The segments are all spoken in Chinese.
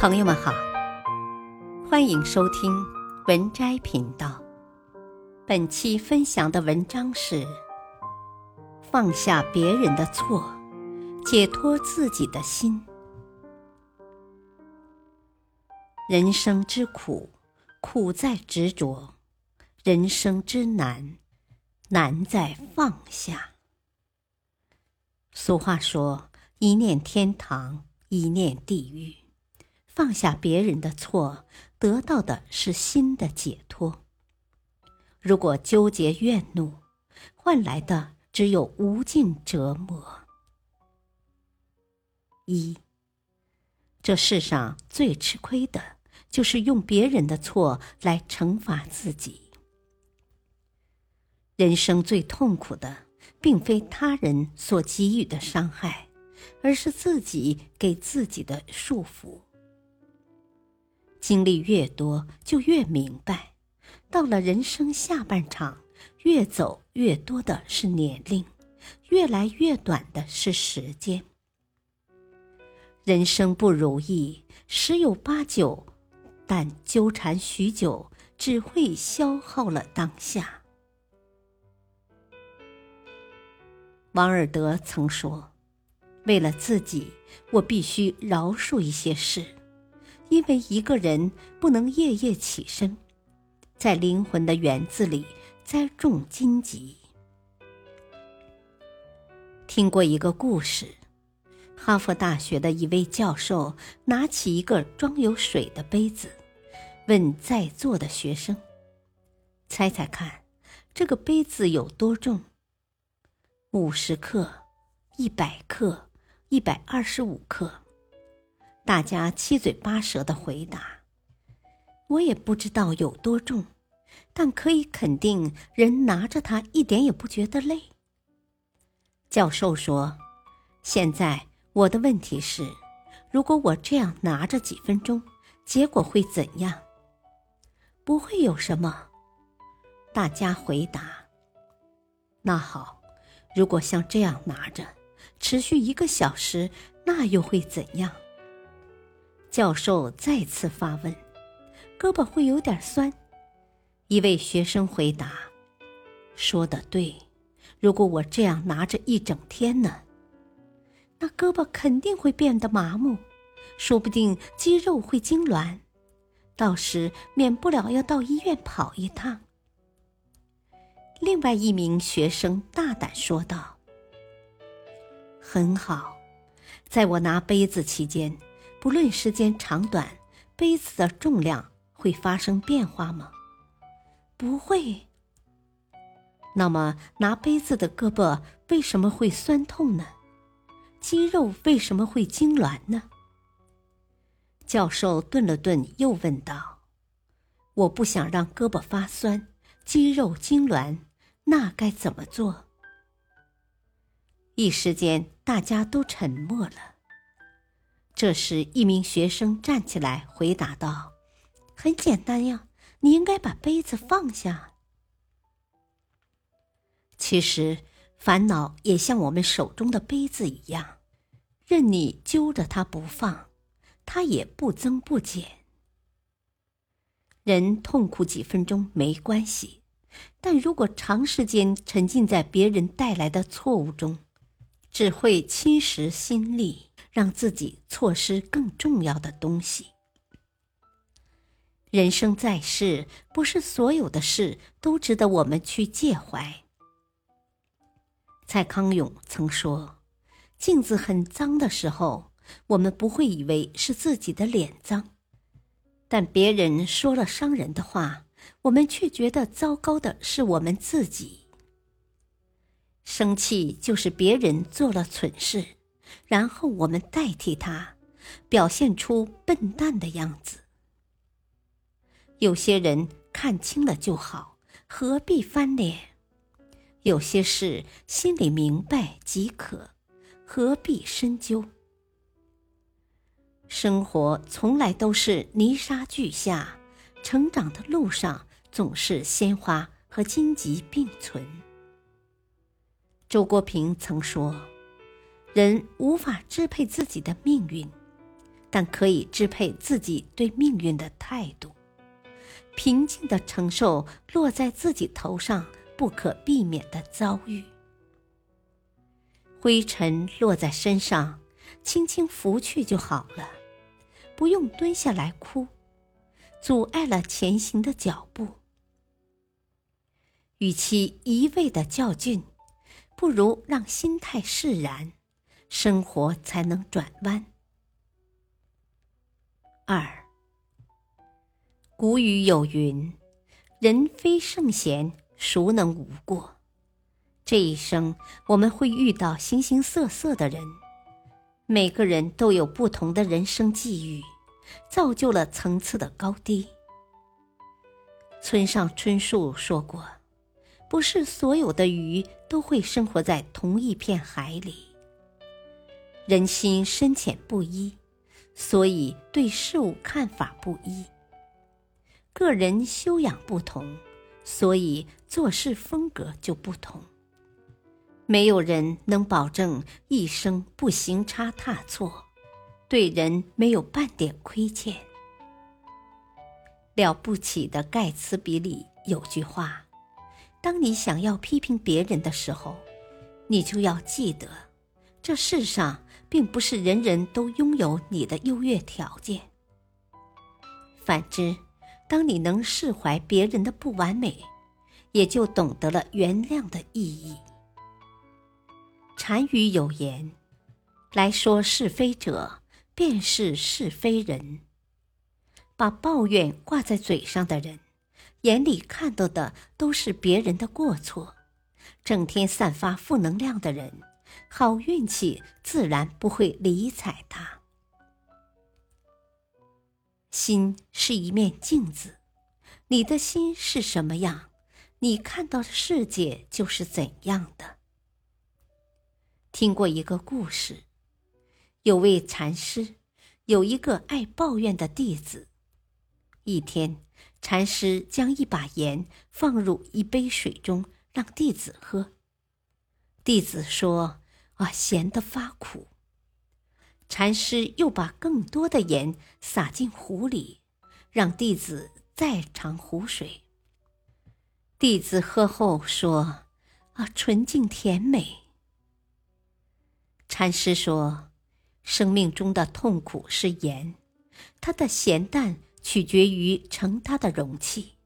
朋友们好，欢迎收听文摘频道。本期分享的文章是：放下别人的错，解脱自己的心。人生之苦，苦在执着；人生之难，难在放下。俗话说：“一念天堂，一念地狱。”放下别人的错，得到的是心的解脱。如果纠结怨怒，换来的只有无尽折磨。一，这世上最吃亏的，就是用别人的错来惩罚自己。人生最痛苦的，并非他人所给予的伤害，而是自己给自己的束缚。经历越多，就越明白，到了人生下半场，越走越多的是年龄，越来越短的是时间。人生不如意十有八九，但纠缠许久，只会消耗了当下。王尔德曾说：“为了自己，我必须饶恕一些事。”因为一个人不能夜夜起身，在灵魂的园子里栽种荆棘。听过一个故事，哈佛大学的一位教授拿起一个装有水的杯子，问在座的学生：“猜猜看，这个杯子有多重？五十克、一百克、一百二十五克。”大家七嘴八舌的回答：“我也不知道有多重，但可以肯定，人拿着它一点也不觉得累。”教授说：“现在我的问题是，如果我这样拿着几分钟，结果会怎样？”“不会有什么。”大家回答。“那好，如果像这样拿着，持续一个小时，那又会怎样？”教授再次发问：“胳膊会有点酸。”一位学生回答：“说的对，如果我这样拿着一整天呢？那胳膊肯定会变得麻木，说不定肌肉会痉挛，到时免不了要到医院跑一趟。”另外一名学生大胆说道：“很好，在我拿杯子期间。”不论时间长短，杯子的重量会发生变化吗？不会。那么拿杯子的胳膊为什么会酸痛呢？肌肉为什么会痉挛呢？教授顿了顿，又问道：“我不想让胳膊发酸、肌肉痉挛，那该怎么做？”一时间，大家都沉默了。这时，一名学生站起来回答道：“很简单呀，你应该把杯子放下。其实，烦恼也像我们手中的杯子一样，任你揪着它不放，它也不增不减。人痛苦几分钟没关系，但如果长时间沉浸在别人带来的错误中，只会侵蚀心力。”让自己错失更重要的东西。人生在世，不是所有的事都值得我们去介怀。蔡康永曾说：“镜子很脏的时候，我们不会以为是自己的脸脏；但别人说了伤人的话，我们却觉得糟糕的是我们自己。生气就是别人做了蠢事。”然后我们代替他，表现出笨蛋的样子。有些人看清了就好，何必翻脸？有些事心里明白即可，何必深究？生活从来都是泥沙俱下，成长的路上总是鲜花和荆棘并存。周国平曾说。人无法支配自己的命运，但可以支配自己对命运的态度，平静的承受落在自己头上不可避免的遭遇。灰尘落在身上，轻轻拂去就好了，不用蹲下来哭，阻碍了前行的脚步。与其一味的较劲，不如让心态释然，生活才能转弯。二，古语有云：“人非圣贤，孰能无过？”这一生，我们会遇到形形色色的人，每个人都有不同的人生际遇，造就了层次的高低。村上春树说过：“不是所有的鱼都会生活在同一片海里。”人心深浅不一，所以对事物看法不一；个人修养不同，所以做事风格就不同。没有人能保证一生不行差踏错，对人没有半点亏欠。了不起的盖茨比里有句话：当你想要批评别人的时候，你就要记得，这世上并不是人人都拥有你的优越条件。反之，当你能释怀别人的不完美，也就懂得了原谅的意义。禅语有言：“来说是非者，便是是非人。”把抱怨挂在嘴上的人，眼里看到的都是别人的过错；整天散发负能量的人，好运气自然不会理睬他。心是一面镜子，你的心是什么样，你看到的世界就是怎样的。听过一个故事，有位禅师有一个爱抱怨的弟子。一天，禅师将一把盐放入一杯水中，让弟子喝。弟子说：“啊，咸得发苦。”禅师又把更多的盐撒进壶里，让弟子再尝湖水。弟子喝后说：“啊，纯净甜美。”禅师说：“生命中的痛苦是盐，它的咸淡取决于盛它的容器。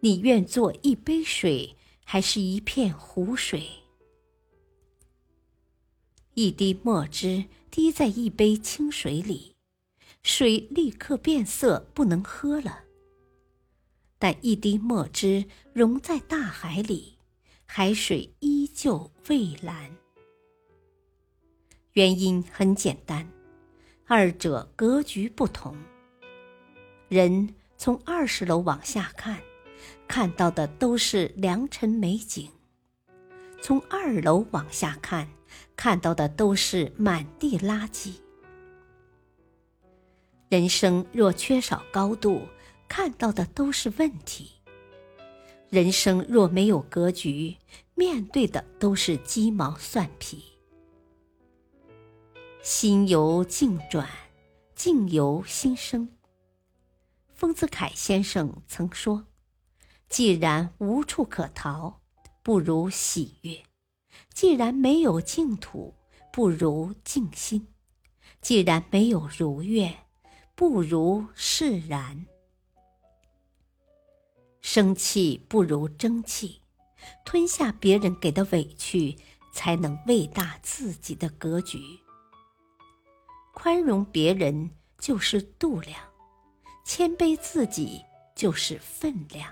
你愿做一杯水，还是一片湖水？一滴墨汁滴在一杯清水里，水立刻变色，不能喝了。但一滴墨汁溶在大海里，海水依旧蔚蓝。”原因很简单，二者格局不同。人从二十楼往下看，看到的都是良辰美景；从二楼往下看，看到的都是满地垃圾。人生若缺少高度，看到的都是问题；人生若没有格局，面对的都是鸡毛蒜皮。心由境转，境由心生。丰子恺先生曾说：“既然无处可逃，不如喜悦；既然没有净土，不如静心；既然没有如愿，不如释然。生气不如争气，吞下别人给的委屈，才能喂大自己的格局。”宽容别人就是度量，谦卑自己就是分量，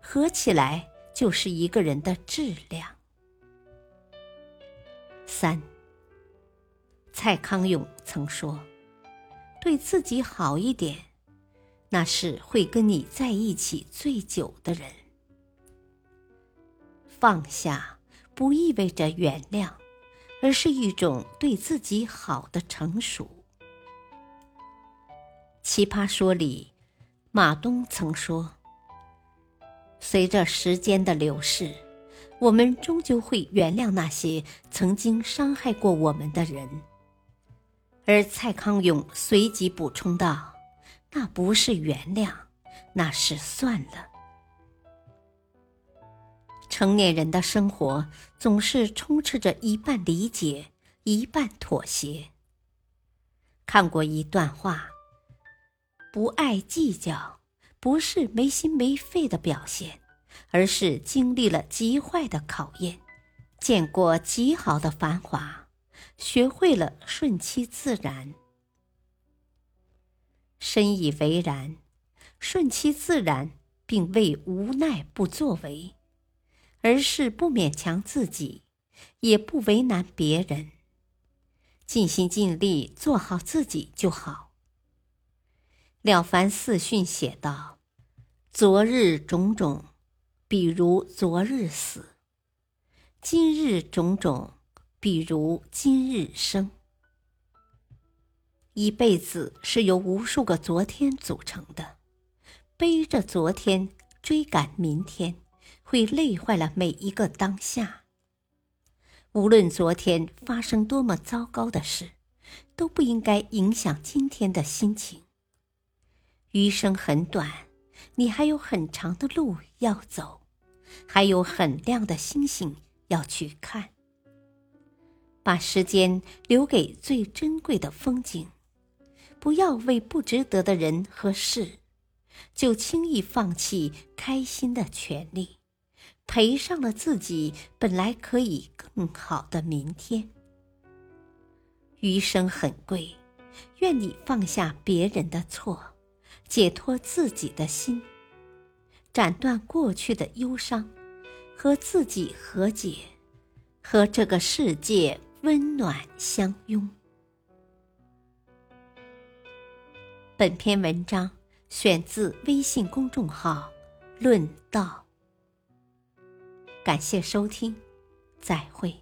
合起来就是一个人的质量。三，蔡康永曾说：“对自己好一点，那是会跟你在一起最久的人。”放下不意味着原谅。而是一种对自己好的成熟。奇葩说里，马东曾说：“随着时间的流逝，我们终究会原谅那些曾经伤害过我们的人。而蔡康永随即补充道：“那不是原谅，那是算了。”成年人的生活总是充斥着一半理解，一半妥协。看过一段话：“不爱计较，不是没心没肺的表现，而是经历了极坏的考验，见过极好的繁华。”学会了顺其自然，深以为然。顺其自然，并未无奈不作为，而是不勉强自己，也不为难别人，尽心尽力做好自己就好。了凡四训写道：“昨日种种，比如昨日死；今日种种。”比如今日生，一辈子是由无数个昨天组成的，背着昨天追赶明天，会累坏了每一个当下。无论昨天发生多么糟糕的事，都不应该影响今天的心情。余生很短，你还有很长的路要走，还有很亮的星星要去看。把时间留给最珍贵的风景，不要为不值得的人和事，就轻易放弃开心的权利，赔上了自己本来可以更好的明天。余生很贵，愿你放下别人的错，解脱自己的心，斩断过去的忧伤，和自己和解，和这个世界。温暖相拥。本篇文章选自微信公众号“论道”。感谢收听，再会。